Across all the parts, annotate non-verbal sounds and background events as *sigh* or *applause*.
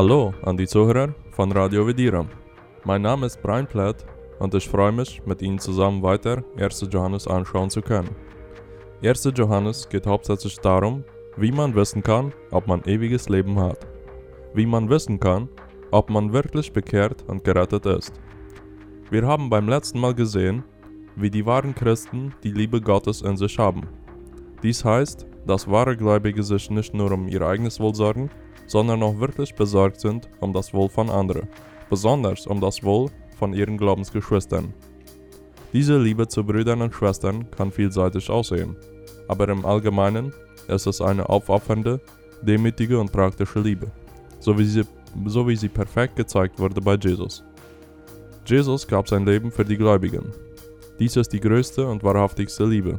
Hallo an die Zuhörer von Radio Vedira. Mein Name ist Brian Platt und ich freue mich, mit Ihnen zusammen weiter 1. Johannes anschauen zu können. 1. Johannes geht hauptsächlich darum, wie man wissen kann, ob man ewiges Leben hat. Wie man wissen kann, ob man wirklich bekehrt und gerettet ist. Wir haben beim letzten Mal gesehen, wie die wahren Christen die Liebe Gottes in sich haben. Dies heißt, dass wahre Gläubige sich nicht nur um ihr eigenes Wohl sorgen, sondern auch wirklich besorgt sind um das Wohl von anderen, besonders um das Wohl von ihren Glaubensgeschwistern. Diese Liebe zu Brüdern und Schwestern kann vielseitig aussehen, aber im Allgemeinen ist es eine aufopfernde, demütige und praktische Liebe, so wie sie, so wie sie perfekt gezeigt wurde bei Jesus. Jesus gab sein Leben für die Gläubigen. Dies ist die größte und wahrhaftigste Liebe.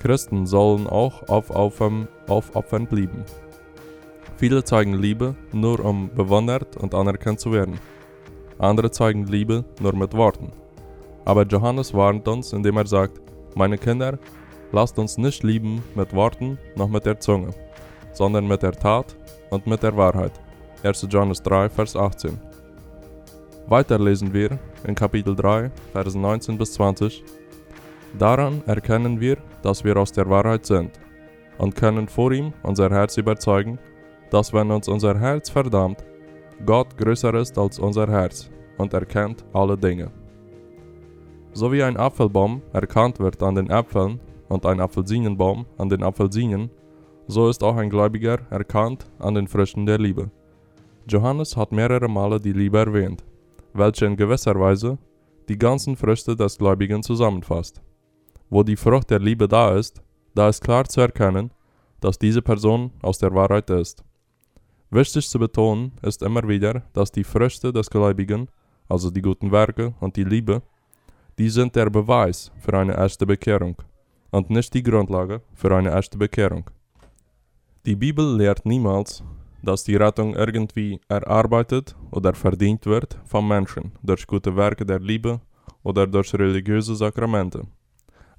Christen sollen auch aufopfernd lieben. Viele zeigen Liebe nur um bewundert und anerkannt zu werden. Andere zeigen Liebe nur mit Worten. Aber Johannes warnt uns, indem er sagt, meine Kinder, lasst uns nicht lieben mit Worten noch mit der Zunge, sondern mit der Tat und mit der Wahrheit. 1. Johannes 3, Vers 18. Weiter lesen wir in Kapitel 3, Vers 19 bis 20. Daran erkennen wir, dass wir aus der Wahrheit sind und können vor ihm unser Herz überzeugen, dass wenn uns unser Herz verdammt, Gott größer ist als unser Herz und erkennt alle Dinge. So wie ein Apfelbaum erkannt wird an den Äpfeln und ein Apfelsinenbaum an den Apfelsinen, so ist auch ein Gläubiger erkannt an den Früchten der Liebe. Johannes hat mehrere Male die Liebe erwähnt, welche in gewisser Weise die ganzen Früchte des Gläubigen zusammenfasst. Wo die Frucht der Liebe da ist, da ist klar zu erkennen, dass diese Person aus der Wahrheit ist. Wichtig zu betonen ist immer wieder, dass die Früchte des Gläubigen, also die guten Werke und die Liebe, die sind der Beweis für eine echte Bekehrung und nicht die Grundlage für eine echte Bekehrung. Die Bibel lehrt niemals, dass die Rettung irgendwie erarbeitet oder verdient wird vom Menschen durch gute Werke der Liebe oder durch religiöse Sakramente.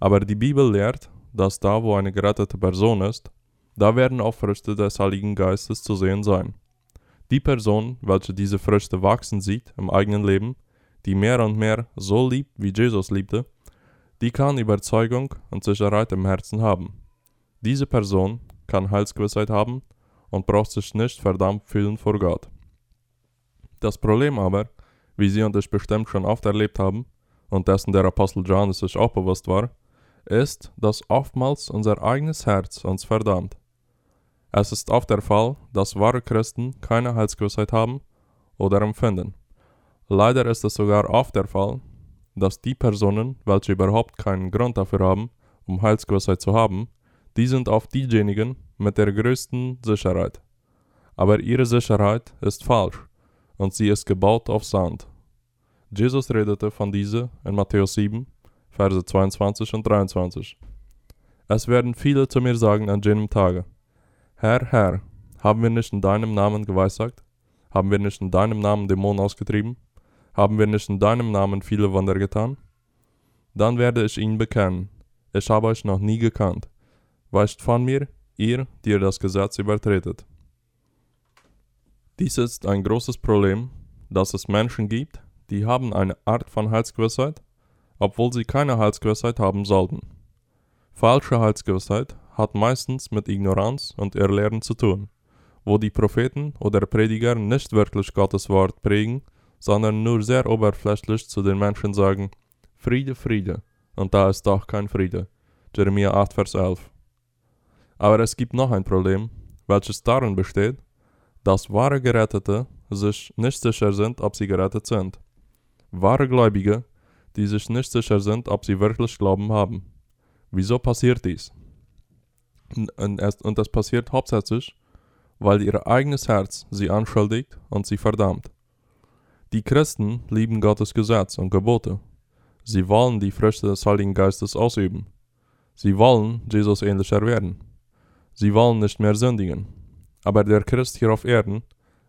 Aber die Bibel lehrt, dass da, wo eine gerettete Person ist, da werden auch Früchte des Heiligen Geistes zu sehen sein. Die Person, welche diese Früchte wachsen sieht im eigenen Leben, die mehr und mehr so liebt, wie Jesus liebte, die kann Überzeugung und Sicherheit im Herzen haben. Diese Person kann Heilsgewissheit haben und braucht sich nicht verdammt fühlen vor Gott. Das Problem aber, wie Sie und ich bestimmt schon oft erlebt haben, und dessen der Apostel Johannes sich auch bewusst war, ist, dass oftmals unser eigenes Herz uns verdammt. Es ist oft der Fall, dass wahre Christen keine Heilsgewissheit haben oder empfinden. Leider ist es sogar oft der Fall, dass die Personen, welche überhaupt keinen Grund dafür haben, um Heilsgewissheit zu haben, die sind oft diejenigen mit der größten Sicherheit. Aber ihre Sicherheit ist falsch und sie ist gebaut auf Sand. Jesus redete von dieser in Matthäus 7, Verse 22 und 23. Es werden viele zu mir sagen an jenem Tage, Herr, Herr, haben wir nicht in deinem Namen geweissagt? Haben wir nicht in deinem Namen Dämonen ausgetrieben? Haben wir nicht in deinem Namen viele Wunder getan? Dann werde ich ihnen bekennen, ich habe euch noch nie gekannt. Weicht von mir, ihr, die ihr das Gesetz übertretet. Dies ist ein großes Problem, dass es Menschen gibt, die haben eine Art von Heilsgewissheit, obwohl sie keine Heilsgewissheit haben sollten. Falsche Heilsgewissheit hat meistens mit Ignoranz und Irrlehren zu tun, wo die Propheten oder Prediger nicht wirklich Gottes Wort prägen, sondern nur sehr oberflächlich zu den Menschen sagen, Friede, Friede, und da ist doch kein Friede. Jeremia 8, Vers 11. Aber es gibt noch ein Problem, welches darin besteht, dass wahre Gerettete sich nicht sicher sind, ob sie gerettet sind. Wahre Gläubige, die sich nicht sicher sind, ob sie wirklich Glauben haben. Wieso passiert dies? Und das passiert hauptsächlich, weil ihr eigenes Herz sie anschuldigt und sie verdammt. Die Christen lieben Gottes Gesetz und Gebote. Sie wollen die Früchte des Heiligen Geistes ausüben. Sie wollen Jesus ähnlicher werden. Sie wollen nicht mehr sündigen. Aber der Christ hier auf Erden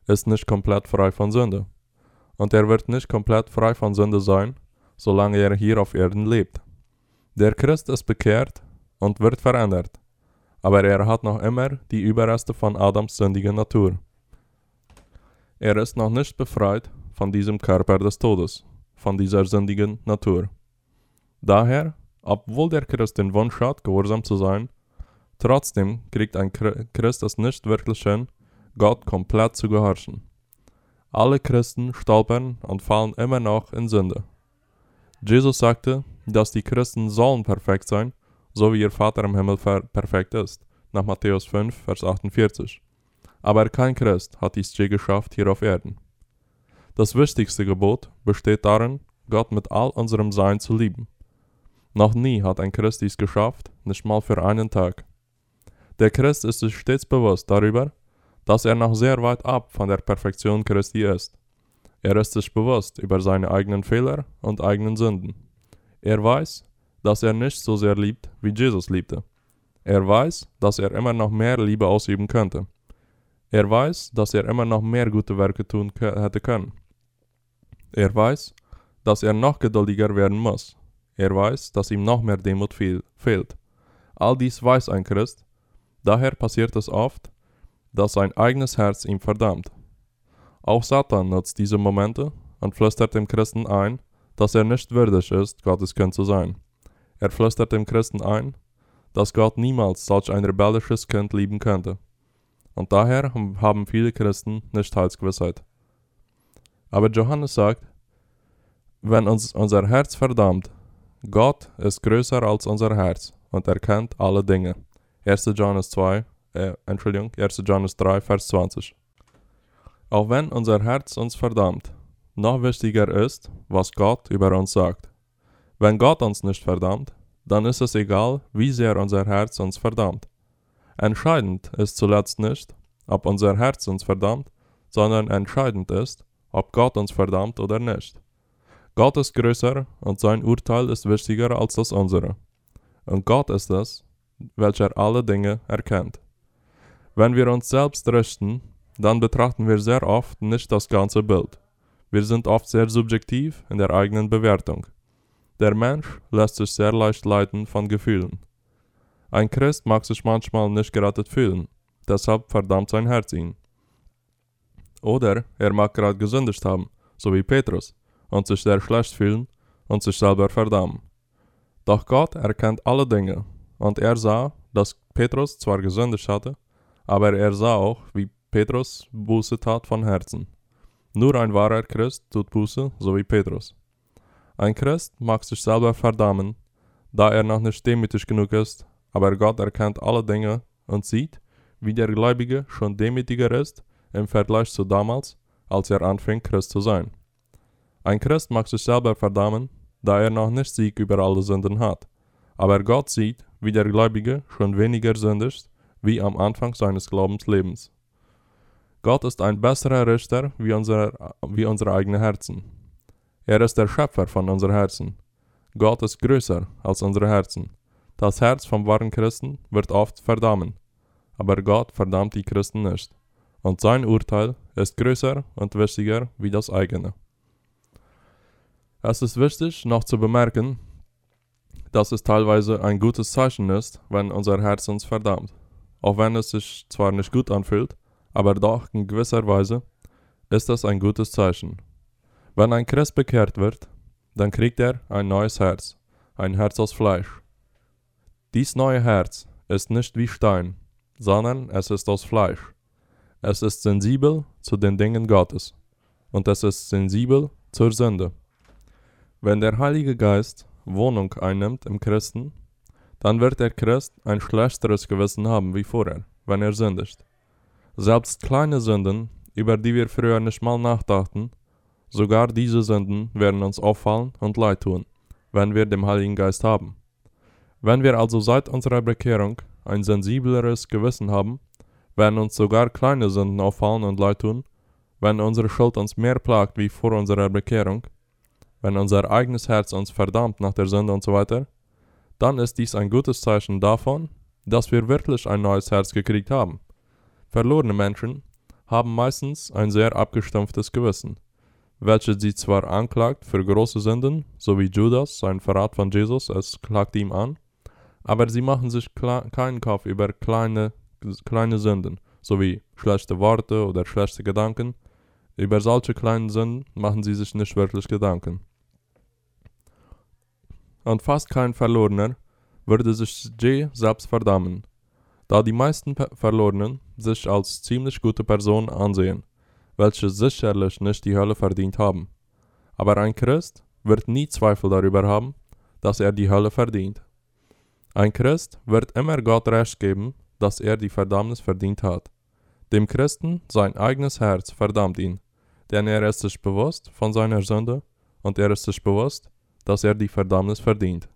ist nicht komplett frei von Sünde. Und er wird nicht komplett frei von Sünde sein, solange er hier auf Erden lebt. Der Christ ist bekehrt und wird verändert aber er hat noch immer die Überreste von Adams sündiger Natur. Er ist noch nicht befreit von diesem Körper des Todes, von dieser sündigen Natur. Daher, obwohl der Christ den Wunsch hat, gehorsam zu sein, trotzdem kriegt ein Christ es nicht wirklich hin, Gott komplett zu gehorchen. Alle Christen stolpern und fallen immer noch in Sünde. Jesus sagte, dass die Christen sollen perfekt sein, so wie ihr Vater im Himmel perfekt ist, nach Matthäus 5, Vers 48. Aber kein Christ hat dies je geschafft hier auf Erden. Das wichtigste Gebot besteht darin, Gott mit all unserem Sein zu lieben. Noch nie hat ein Christ dies geschafft, nicht mal für einen Tag. Der Christ ist sich stets bewusst darüber, dass er noch sehr weit ab von der Perfektion Christi ist. Er ist sich bewusst über seine eigenen Fehler und eigenen Sünden. Er weiß, dass er nicht so sehr liebt, wie Jesus liebte. Er weiß, dass er immer noch mehr Liebe ausüben könnte. Er weiß, dass er immer noch mehr gute Werke tun hätte können. Er weiß, dass er noch geduldiger werden muss. Er weiß, dass ihm noch mehr Demut fehlt. All dies weiß ein Christ, daher passiert es oft, dass sein eigenes Herz ihm verdammt. Auch Satan nutzt diese Momente und flüstert dem Christen ein, dass er nicht würdig ist, Gottes Kind zu sein. Er flüstert dem Christen ein, dass Gott niemals solch ein rebellisches Kind lieben könnte. Und daher haben viele Christen nicht Heilsgewissheit. Aber Johannes sagt, wenn uns unser Herz verdammt, Gott ist größer als unser Herz und erkennt alle Dinge. 1. Johannes 2, äh, Entschuldigung, 1. Johannes 3, Vers 20. Auch wenn unser Herz uns verdammt, noch wichtiger ist, was Gott über uns sagt. Wenn Gott uns nicht verdammt, dann ist es egal, wie sehr unser Herz uns verdammt. Entscheidend ist zuletzt nicht, ob unser Herz uns verdammt, sondern entscheidend ist, ob Gott uns verdammt oder nicht. Gott ist größer und sein Urteil ist wichtiger als das unsere. Und Gott ist es, welcher alle Dinge erkennt. Wenn wir uns selbst richten, dann betrachten wir sehr oft nicht das ganze Bild. Wir sind oft sehr subjektiv in der eigenen Bewertung. Der Mensch lässt sich sehr leicht leiten von Gefühlen. Ein Christ mag sich manchmal nicht gerettet fühlen, deshalb verdammt sein Herz ihn. Oder er mag gerade gesündigt haben, so wie Petrus, und sich sehr schlecht fühlen und sich selber verdammen. Doch Gott erkennt alle Dinge, und er sah, dass Petrus zwar gesündigt hatte, aber er sah auch, wie Petrus Buße tat von Herzen. Nur ein wahrer Christ tut Buße, so wie Petrus. Ein Christ mag sich selber verdammen, da er noch nicht demütig genug ist, aber Gott erkennt alle Dinge und sieht, wie der Gläubige schon demütiger ist im Vergleich zu damals, als er anfing, Christ zu sein. Ein Christ mag sich selber verdammen, da er noch nicht Sieg über alle Sünden hat, aber Gott sieht, wie der Gläubige schon weniger sündigt, wie am Anfang seines Glaubenslebens. Gott ist ein besserer Richter wie, unser, wie unsere eigenen Herzen. Er ist der Schöpfer von unseren Herzen. Gott ist größer als unsere Herzen. Das Herz vom wahren Christen wird oft verdammen, aber Gott verdammt die Christen nicht. Und sein Urteil ist größer und wichtiger wie das eigene. Es ist wichtig noch zu bemerken, dass es teilweise ein gutes Zeichen ist, wenn unser Herz uns verdammt. Auch wenn es sich zwar nicht gut anfühlt, aber doch in gewisser Weise ist das ein gutes Zeichen. Wenn ein Christ bekehrt wird, dann kriegt er ein neues Herz, ein Herz aus Fleisch. Dies neue Herz ist nicht wie Stein, sondern es ist aus Fleisch. Es ist sensibel zu den Dingen Gottes und es ist sensibel zur Sünde. Wenn der Heilige Geist Wohnung einnimmt im Christen, dann wird der Christ ein schlechteres Gewissen haben wie vorher, wenn er sündigt. Selbst kleine Sünden, über die wir früher nicht mal nachdachten, sogar diese Sünden werden uns auffallen und leid tun, wenn wir den Heiligen Geist haben. Wenn wir also seit unserer Bekehrung ein sensibleres Gewissen haben, werden uns sogar kleine Sünden auffallen und leid tun, wenn unsere Schuld uns mehr plagt wie vor unserer Bekehrung, wenn unser eigenes Herz uns verdammt nach der Sünde und so weiter, dann ist dies ein gutes Zeichen davon, dass wir wirklich ein neues Herz gekriegt haben. Verlorene Menschen haben meistens ein sehr abgestumpftes Gewissen, welches sie zwar anklagt für große Sünden, so wie Judas, sein Verrat von Jesus, es klagt ihm an, aber sie machen sich keinen Kopf über kleine, kleine Sünden, so wie schlechte Worte oder schlechte Gedanken, Über solche kleinen Sünden machen sie sich nicht wirklich Gedanken. Und fast kein Verlorener würde sich je selbst verdammen, da die meisten Verlorenen sich als ziemlich gute Personen ansehen, welche sicherlich nicht die Hölle verdient haben. Aber ein Christ wird nie Zweifel darüber haben, dass er die Hölle verdient. Ein Christ wird immer Gott recht geben, dass er die Verdammnis verdient hat. Dem Christen sein eigenes Herz verdammt ihn, denn er ist sich bewusst von seiner Sünde und er ist sich bewusst, dass er die Verdammnis verdient.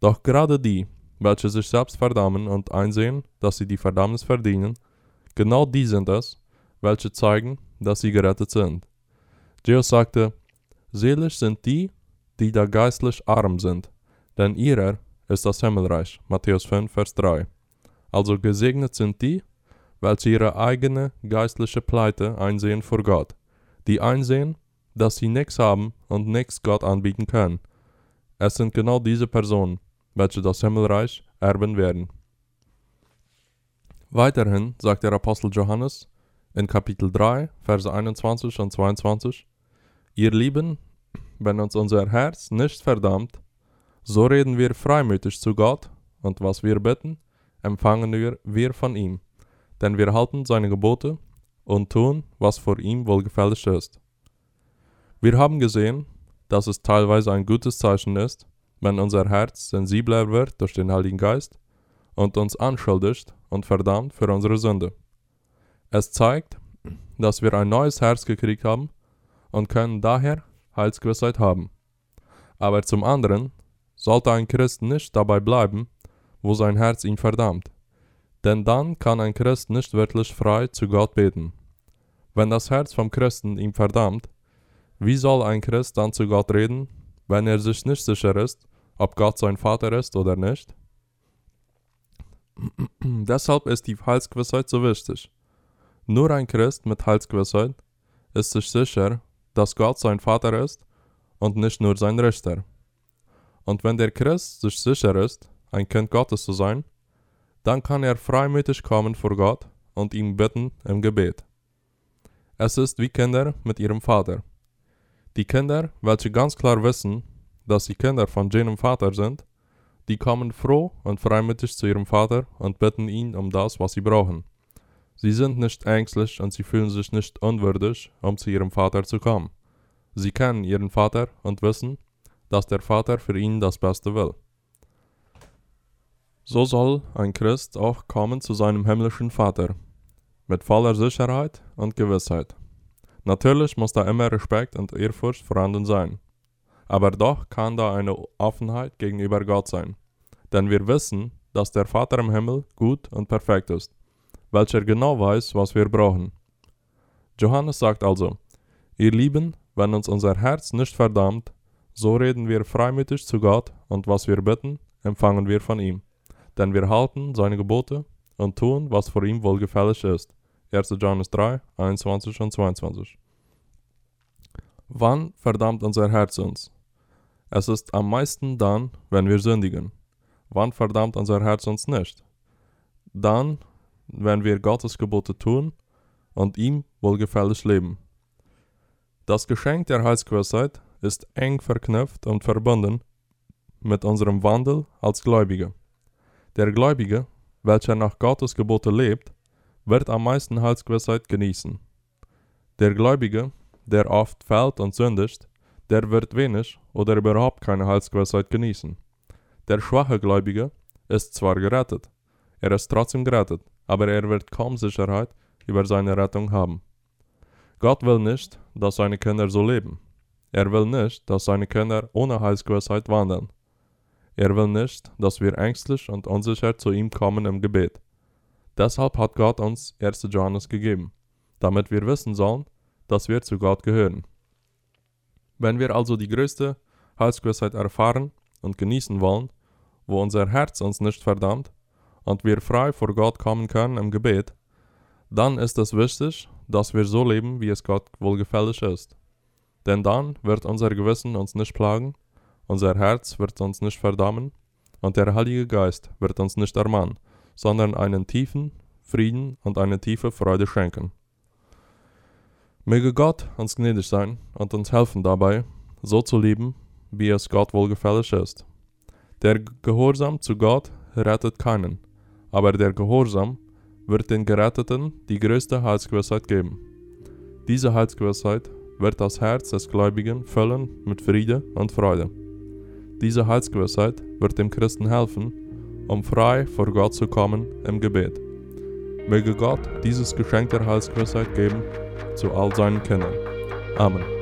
Doch gerade die, welche sich selbst verdammen und einsehen, dass sie die Verdammnis verdienen, genau die sind es, welche zeigen, dass sie gerettet sind. Jesus sagte, Selig sind die, die da geistlich arm sind, denn ihrer ist das Himmelreich. Matthäus 5, Vers 3. Also gesegnet sind die, welche ihre eigene geistliche Pleite einsehen vor Gott, die einsehen, dass sie nichts haben und nichts Gott anbieten können. Es sind genau diese Personen, welche das Himmelreich erben werden. Weiterhin sagt der Apostel Johannes in Kapitel 3, Verse 21 und 22, Ihr Lieben, wenn uns unser Herz nicht verdammt, so reden wir freimütig zu Gott, und was wir bitten, empfangen wir, wir von ihm, denn wir halten seine Gebote und tun, was vor ihm wohlgefällig ist. Wir haben gesehen, dass es teilweise ein gutes Zeichen ist, wenn unser Herz sensibler wird durch den Heiligen Geist und uns anschuldigt und verdammt für unsere Sünde. Es zeigt, dass wir ein neues Herz gekriegt haben und können daher Heilsgewissheit haben. Aber zum anderen sollte ein Christ nicht dabei bleiben, wo sein Herz ihn verdammt, denn dann kann ein Christ nicht wirklich frei zu Gott beten. Wenn das Herz vom Christen ihm verdammt, wie soll ein Christ dann zu Gott reden, wenn er sich nicht sicher ist, ob Gott sein Vater ist oder nicht? *clears throat* Deshalb ist die Heilsgewissheit so wichtig. Nur ein Christ mit Heilsgewissheit ist sich sicher, dass Gott sein Vater ist und nicht nur sein Richter. Und wenn der Christ sich sicher ist, ein Kind Gottes zu sein, dann kann er freimütig kommen vor Gott und ihm bitten im Gebet. Es ist wie Kinder mit ihrem Vater. Die Kinder, welche ganz klar wissen, dass sie Kinder von jenem Vater sind, die kommen froh und freimütig zu ihrem Vater und bitten ihn um das, was sie brauchen. Sie sind nicht ängstlich und sie fühlen sich nicht unwürdig, um zu ihrem Vater zu kommen. Sie kennen ihren Vater und wissen, dass der Vater für ihn das Beste will. So soll ein Christ auch kommen zu seinem himmlischen Vater, mit voller Sicherheit und Gewissheit. Natürlich muss da immer Respekt und Ehrfurcht vorhanden sein, aber doch kann da eine Offenheit gegenüber Gott sein, denn wir wissen, dass der Vater im Himmel gut und perfekt ist welcher genau weiß, was wir brauchen. Johannes sagt also, ihr Lieben, wenn uns unser Herz nicht verdammt, so reden wir freimütig zu Gott und was wir bitten, empfangen wir von ihm. Denn wir halten seine Gebote und tun, was vor ihm wohlgefällig ist. 1. Johannes 3, 21 und 22. Wann verdammt unser Herz uns? Es ist am meisten dann, wenn wir sündigen. Wann verdammt unser Herz uns nicht? Dann, wenn wir Gottes Gebote tun und ihm wohlgefällig leben. Das Geschenk der Heilsgewissheit ist eng verknüpft und verbunden mit unserem Wandel als Gläubige. Der Gläubige, welcher nach Gottes Gebote lebt, wird am meisten Heilsgewissheit genießen. Der Gläubige, der oft fällt und sündigt, der wird wenig oder überhaupt keine Heilsgewissheit genießen. Der schwache Gläubige ist zwar gerettet, er ist trotzdem gerettet, aber er wird kaum Sicherheit über seine Rettung haben. Gott will nicht, dass seine Kinder so leben. Er will nicht, dass seine Kinder ohne Heilsgewissheit wandeln. Er will nicht, dass wir ängstlich und unsicher zu ihm kommen im Gebet. Deshalb hat Gott uns 1. Johannes gegeben, damit wir wissen sollen, dass wir zu Gott gehören. Wenn wir also die größte Heilsgewissheit erfahren und genießen wollen, wo unser Herz uns nicht verdammt, und wir frei vor Gott kommen können im Gebet, dann ist es wichtig, dass wir so leben, wie es Gott wohlgefällig ist. Denn dann wird unser Gewissen uns nicht plagen, unser Herz wird uns nicht verdammen und der Heilige Geist wird uns nicht ermahnen, sondern einen tiefen Frieden und eine tiefe Freude schenken. Möge Gott uns gnädig sein und uns helfen dabei, so zu leben, wie es Gott wohlgefällig ist. Der Gehorsam zu Gott rettet keinen, aber der Gehorsam wird den Geretteten die größte Heilsgewissheit geben. Diese Heilsgewissheit wird das Herz des Gläubigen füllen mit Friede und Freude. Diese Heilsgewissheit wird dem Christen helfen, um frei vor Gott zu kommen im Gebet. Möge Gott dieses Geschenk der Heilsgewissheit geben zu all seinen Kindern. Amen.